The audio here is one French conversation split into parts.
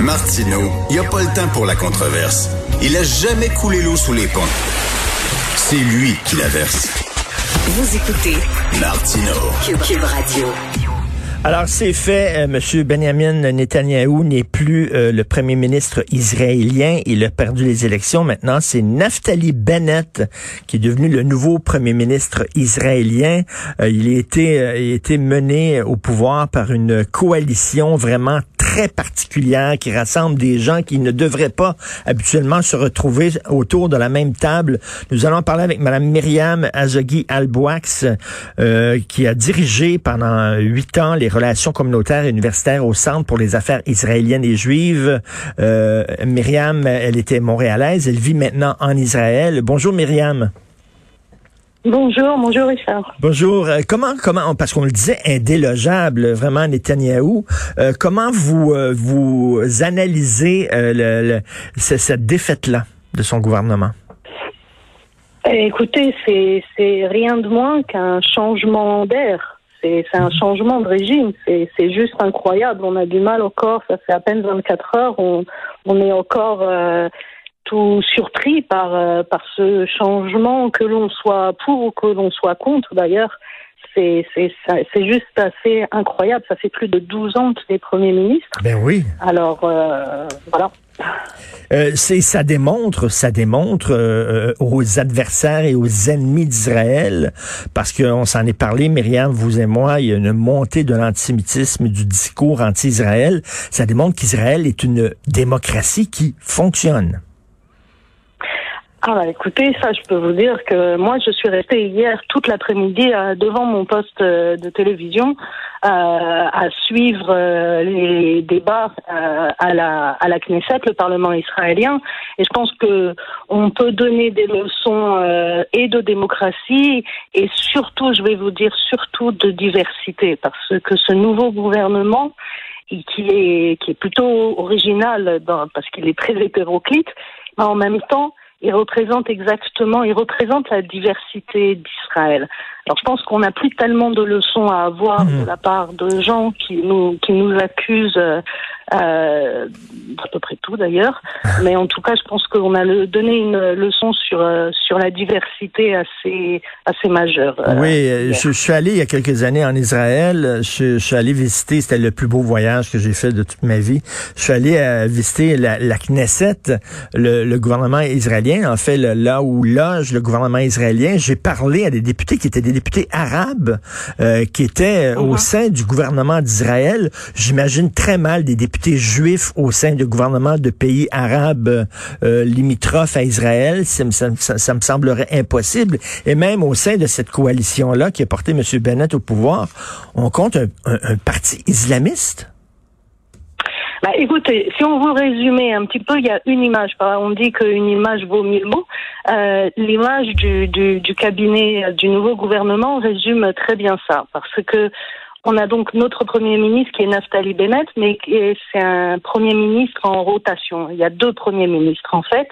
Martineau, il n'y a pas le temps pour la controverse. Il a jamais coulé l'eau sous les ponts. C'est lui qui la verse. Vous écoutez Martineau. Cube, Radio. Alors, c'est fait. Euh, Monsieur Benjamin Netanyahou n'est plus euh, le premier ministre israélien. Il a perdu les élections. Maintenant, c'est Naftali Bennett qui est devenu le nouveau premier ministre israélien. Euh, il, a été, il a été mené au pouvoir par une coalition vraiment particulière qui rassemble des gens qui ne devraient pas habituellement se retrouver autour de la même table. Nous allons parler avec Madame Myriam Azogui Alboax, qui a dirigé pendant huit ans les relations communautaires et universitaires au Centre pour les affaires israéliennes et juives. Euh, Myriam, elle était montréalaise, elle vit maintenant en Israël. Bonjour Myriam. Bonjour, bonjour Richard. Bonjour. Euh, comment, comment, parce qu'on le disait indélogeable, vraiment Netanyahou. Euh, comment vous euh, vous analysez le, cette défaite-là de son gouvernement? Écoutez, c'est rien de moins qu'un changement d'air. C'est un changement de régime. C'est juste incroyable. On a du mal encore. Ça fait à peine 24 heures. On, on est encore euh, surpris par, euh, par ce changement, que l'on soit pour ou que l'on soit contre d'ailleurs. C'est juste assez incroyable. Ça fait plus de 12 ans que les premiers ministres. Ben oui. Alors, euh, voilà. Euh, c'est ça démontre, ça démontre euh, aux adversaires et aux ennemis d'Israël, parce qu'on s'en est parlé, Myriam, vous et moi, il y a une montée de l'antisémitisme et du discours anti-Israël. Ça démontre qu'Israël est une démocratie qui fonctionne. Ah bah écoutez, ça je peux vous dire que moi je suis restée hier toute l'après-midi euh, devant mon poste euh, de télévision euh, à suivre les débats à la à la Knesset, le Parlement israélien, et je pense que on peut donner des leçons et de démocratie et surtout, je vais vous dire surtout de diversité, parce que ce nouveau gouvernement qui est qui est plutôt original dans, parce qu'il est très hétéroclite, mais en même temps il représente exactement, il représente la diversité d'Israël. Alors je pense qu'on n'a plus tellement de leçons à avoir de mmh. la part de gens qui nous qui nous accusent euh, euh, à peu près tout d'ailleurs. Mais en tout cas, je pense qu'on a le, donné une leçon sur euh, sur la diversité assez assez majeure. Euh, oui, je, suis allé il y a quelques années en Israël. Je, suis allé visiter, c'était le plus beau voyage que j'ai fait de toute ma vie. Je suis allé euh, visiter la, la Knesset, le, le, gouvernement israélien, en fait là où loge le gouvernement israélien. J'ai parlé à des députés qui étaient des députés arabes, qui étaient au uh-huh. sein du gouvernement d'Israël. J'imagine très mal des députés juifs au sein du gouvernement de pays arabes euh, limitrophes à Israël, ça, me semblerait impossible. Et même au sein de cette coalition-là qui a porté M. Bennett au pouvoir, on compte un, parti islamiste? Bah, écoutez, si on veut résumer un petit peu, il y a une image. On dit qu'une image vaut mille mots. Euh, l'image du, du, cabinet du nouveau gouvernement résume très bien ça, parce que on a donc notre Premier ministre qui est Naftali Bennett, mais c'est un Premier ministre en rotation. Il y a deux Premiers ministres en fait.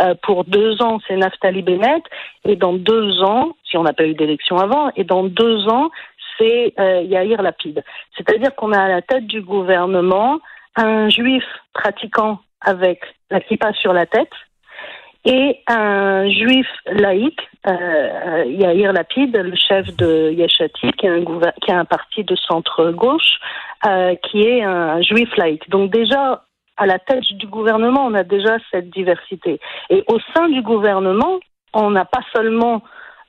Euh, pour deux ans, c'est Naftali Bennett, et dans deux ans, si on n'a pas eu d'élection avant, et dans deux ans, c'est euh, Yair Lapid. C'est-à-dire qu'on a à la tête du gouvernement un juif pratiquant avec la kippa sur la tête, et un juif laïque, euh, Yair Lapid, le chef de Yeshati, qui est un, qui a un parti de centre-gauche, euh, qui est un juif laïque. Donc déjà, à la tête du gouvernement, on a déjà cette diversité. Et au sein du gouvernement, on n'a pas seulement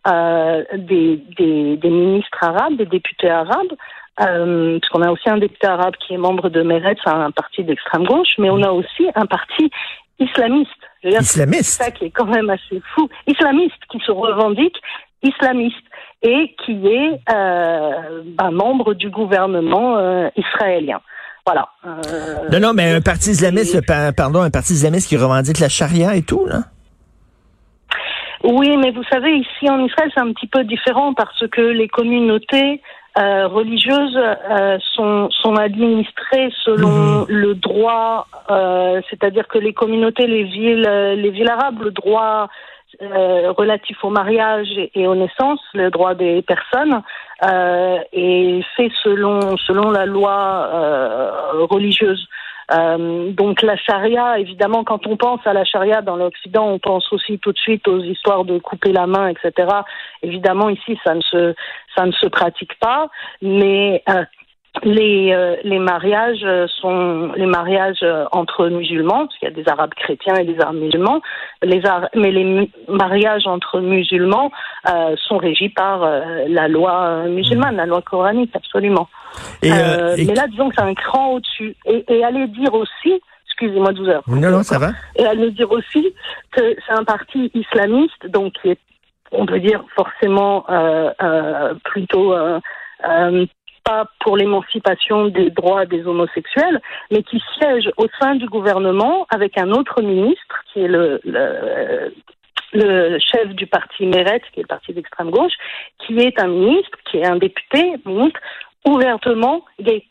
euh, des, des, des, ministres arabes, des députés arabes, euh, parce qu'on a aussi un député arabe qui est membre de Meretz, un parti d'extrême gauche, mais on a aussi un parti islamiste. Islamiste. C'est ça qui est quand même assez fou. Islamiste qui se revendique islamiste et qui est euh, ben, membre du gouvernement euh, israélien. Voilà. Euh, non, non, mais un parti islamiste, pardon, un parti islamiste qui revendique la charia et tout, là? Oui, mais vous savez, ici en Israël, c'est un petit peu différent parce que les communautés euh, religieuses euh, sont, sont administrées selon mhm. le droit, euh, c'est-à-dire que les communautés, les villes, les villes arabes, le droit relatif au mariage et, aux naissances, le droit des personnes, est fait selon selon la loi religieuse. Euh, donc la charia, évidemment, quand on pense à la charia dans l'Occident, on pense aussi tout de suite aux histoires de couper la main, etc. Évidemment, ici, ça ne se ça ne se pratique pas, mais euh, les, euh, les mariages sont les mariages euh, entre musulmans, parce qu'il y a des arabes chrétiens et des arabes musulmans, les mais les mariages entre musulmans euh, sont régis par la loi musulmane, la loi coranique, absolument. Et, mais là, disons que c'est un cran au-dessus. Et, et aller dire aussi, excusez-moi 12 heures. Non, non, ça va. Et aller dire aussi que c'est un parti islamiste, donc qui est, on peut dire, forcément plutôt pas pour l'émancipation des droits des homosexuels, mais qui siège au sein du gouvernement avec un autre ministre qui est le, le, chef du parti Meret, qui est le parti d'extrême gauche, qui est un ministre, qui est un député, ministre ouvertement gay.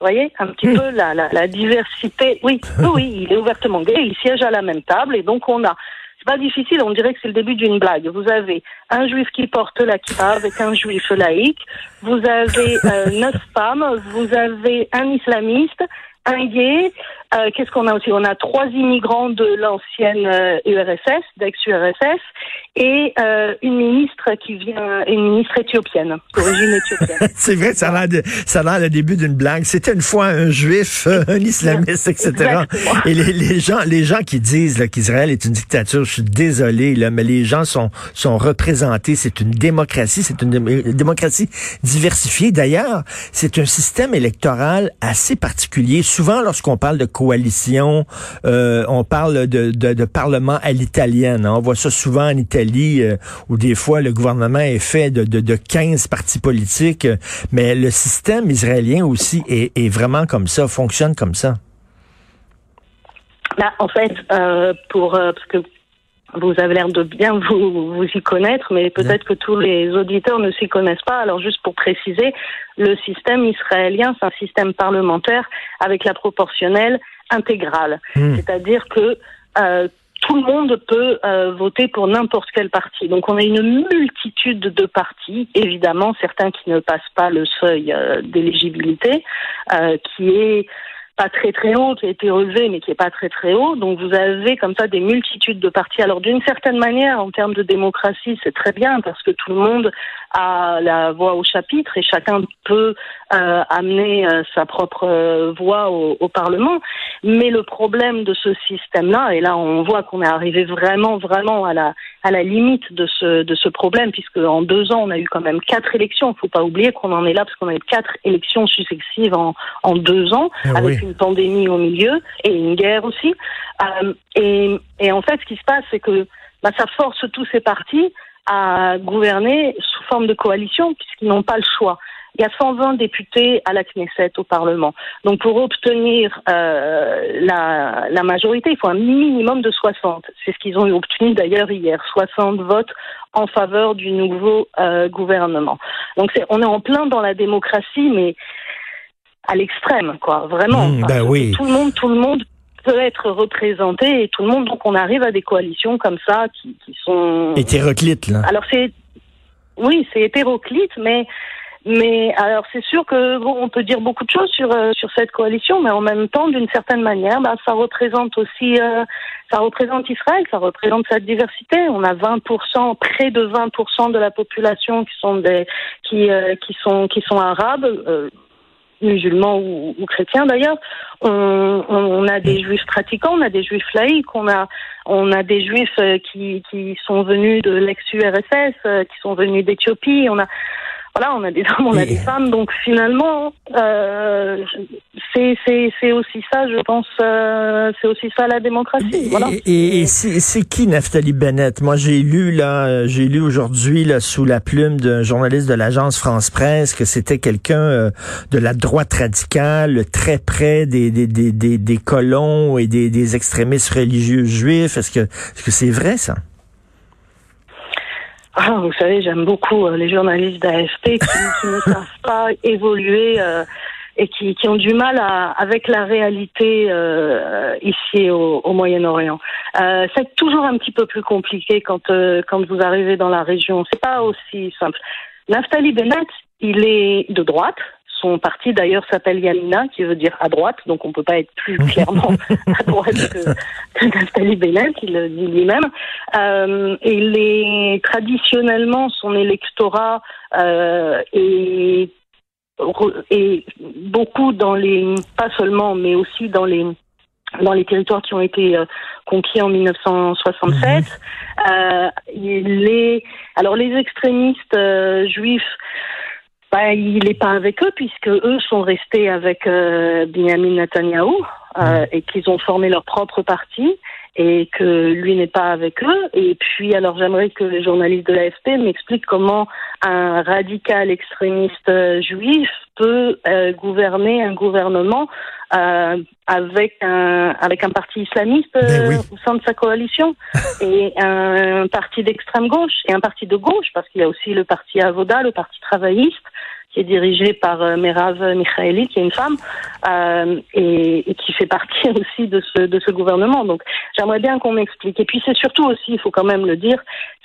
Vous voyez, un petit hmm. peu la, la, la diversité. Oui, oui, il est ouvertement gay, il siège à la même table, et donc on a pas difficile, on dirait que c'est le début d'une blague. Vous avez un juif qui porte la kippa avec un juif laïque, vous avez euh, neuf femmes, vous avez un islamiste, un gay, euh, qu'est-ce qu'on a aussi? On a trois immigrants de l'ancienne URSS, euh, d'ex-URSS, et euh, une ministre qui vient, une ministre éthiopienne, d'origine éthiopienne. c'est vrai, ça a l'air le début d'une blague. C'était une fois un juif, un islamiste, etc. Et les, les, gens, les gens qui disent qu'Israël est une dictature, je suis désolé, là, mais les gens sont sont représentés. C'est une démocratie, c'est une démocratie diversifiée. D'ailleurs, c'est un système électoral assez particulier. Souvent, lorsqu'on parle de coalition. Euh, on parle de, parlement à l'italienne. Hein. On voit ça souvent en Italie, euh, où des fois le gouvernement est fait de, de, de 15 partis politiques. Mais le système israélien aussi est, vraiment comme ça, fonctionne comme ça. Bah, en fait, euh, pour vous avez l'air de bien vous, vous y connaître, mais peut-être que tous les auditeurs ne s'y connaissent pas. Alors juste pour préciser, le système israélien, c'est un système parlementaire avec la proportionnelle intégrale. Hmm. C'est-à-dire que euh, tout le monde peut euh, voter pour n'importe quel parti. Donc on a une multitude de partis, évidemment certains qui ne passent pas le seuil euh, d'éligibilité, qui est pas très très haut, qui a été relevé, mais qui est pas très très haut. Donc vous avez comme ça des multitudes de partis. Alors d'une certaine manière, en termes de démocratie, c'est très bien parce que tout le monde a la voix au chapitre et chacun peut euh, amener euh, sa propre euh, voix au, au, Parlement. Mais le problème de ce système-là, et là on voit qu'on est arrivé vraiment vraiment à la à la limite de ce de ce problème, puisque en deux ans on a eu quand même quatre élections. Il faut pas oublier qu'on en est là parce qu'on a eu quatre élections successives en en deux ans ah avec une pandémie au milieu et une guerre aussi. Euh, et, et, en fait, ce qui se passe, c'est que bah, ça force tous ces partis à gouverner sous forme de coalition puisqu'ils n'ont pas le choix. Il y a 120 députés à la Knesset, au Parlement. Donc pour obtenir euh, la, la, majorité, il faut un minimum de 60. C'est ce qu'ils ont obtenu d'ailleurs hier, 60 votes en faveur du nouveau euh, gouvernement. Donc on est en plein dans la démocratie, mais à l'extrême, quoi, vraiment. Mmh, ben oui. Tout le monde, tout le monde peut être représenté et tout le monde, donc on arrive à des coalitions comme ça qui, qui sont hétéroclites là. Alors c'est, oui, c'est hétéroclite, mais mais alors c'est sûr que bon, on peut dire beaucoup de choses sur euh, sur cette coalition, mais en même temps, d'une certaine manière, bah, ça représente aussi, euh, ça représente Israël, ça représente cette diversité. On a 20%, près de 20% de la population qui sont des qui euh, qui sont qui sont arabes musulmans ou, chrétiens d'ailleurs. On, on, a des juifs pratiquants, on a des juifs laïcs, on a, on a des juifs euh, qui, qui sont venus de l'ex-URSS, euh, qui sont venus d'Éthiopie. On a, voilà, on a des hommes, on a des femmes. Donc finalement, euh, c'est aussi ça, je pense, euh, c'est aussi ça la démocratie. Voilà. Et, et c'est qui Naftali Bennett? Moi, j'ai lu là, j'ai lu aujourd'hui là sous la plume d'un journaliste de l'agence France Presse que c'était quelqu'un euh, de la droite radicale, très près des des, des, des, des colons et des, des extrémistes religieux juifs. Est-ce que est-ce que c'est vrai ça? Ah, vous savez, j'aime beaucoup euh, les journalistes d'AFP qui, qui, ne savent pas évoluer euh, et qui, qui, ont du mal à, avec la réalité euh, ici au, au Moyen-Orient. c'est toujours un petit peu plus compliqué quand quand vous arrivez dans la région. C'est pas aussi simple. Naftali Bennett, il est de droite. son parti d'ailleurs s'appelle Yamina, qui veut dire à droite, donc on peut pas être plus clairement à droite que, que Naftali Bennett, il le dit lui-même. Euh, et les, traditionnellement, son électorat euh, est, est beaucoup dans les, pas seulement, mais aussi dans les dans les territoires qui ont été euh, conquis en 1967. Euh, les, alors les extrémistes juifs, bah, il n'est pas avec eux puisque eux sont restés avec euh, Benjamin Netanyahu euh, et qu'ils ont formé leur propre parti et que lui n'est pas avec eux. Et puis, alors j'aimerais que les journalistes de l'AFP m'expliquent comment un radical extrémiste euh, juif peut euh, gouverner un gouvernement euh, avec un avec un parti islamiste oui. au sein de sa coalition et un parti d'extrême gauche et un parti de gauche parce qu'il y a aussi le parti Avoda, le parti travailliste qui est dirigé par euh, Merav Michaeli, qui est une femme, euh, et, qui fait partie aussi de ce, de ce gouvernement. Donc j'aimerais bien qu'on m'explique. Et puis c'est surtout aussi, il faut quand même le dire,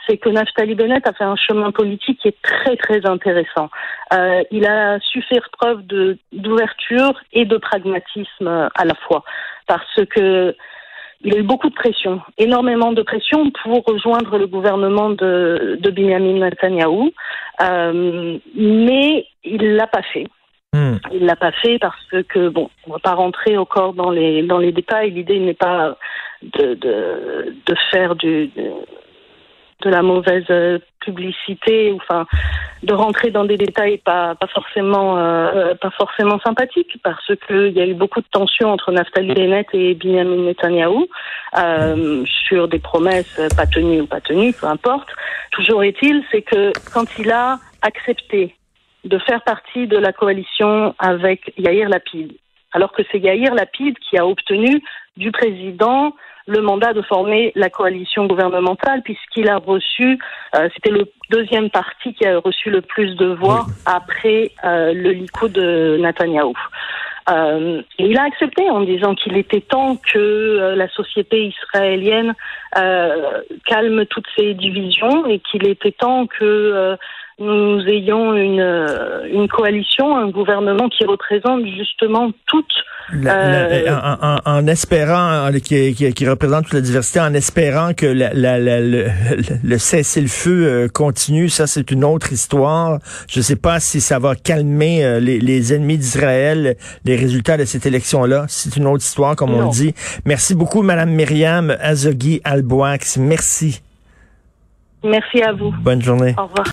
c'est que Naftali Bennett a fait un chemin politique qui est très très intéressant. Euh, il a su faire preuve d'ouverture et de pragmatisme à la fois, parce que il a eu beaucoup de pression, énormément de pression pour rejoindre le gouvernement de, de Benjamin Netanyahu, euh, mais il l'a pas fait. Hmm. Il l'a pas fait parce que bon, on va pas rentrer encore dans les dans les détails. L'idée n'est pas de, de de faire du de, de la mauvaise publicité, enfin de rentrer dans des détails pas forcément euh, pas forcément sympathiques parce que il y a eu beaucoup de tensions entre Naftali Bennett et Benjamin Netanyahu euh, sur des promesses pas tenues ou pas tenues, peu importe. Toujours est-il, c'est que quand il a accepté de faire partie de la coalition avec Yair Lapid, alors que c'est Yair Lapid qui a obtenu du président le mandat de former la coalition gouvernementale puisqu'il a reçu, euh, c'était le deuxième parti qui a reçu le plus de voix oui. après euh, le Likoud de Netanyahou. Euh, et il a accepté en disant qu'il était temps que euh, la société israélienne euh, calme toutes ces divisions et qu'il était temps que nous ayons une, une coalition, un gouvernement qui représente justement toute la, la, en, en, en, espérant, qui, qui, qui, représente toute la diversité, en espérant que la, le, le cessez-le-feu euh, continue, ça c'est une autre histoire. Je ne sais pas si ça va calmer euh, les, les, ennemis d'Israël, les résultats de cette élection-là. C'est une autre histoire, comme non. on dit. Merci beaucoup, Madame Myriam Azogui Alboax. Merci. Merci à vous. Bonne journée. Au revoir.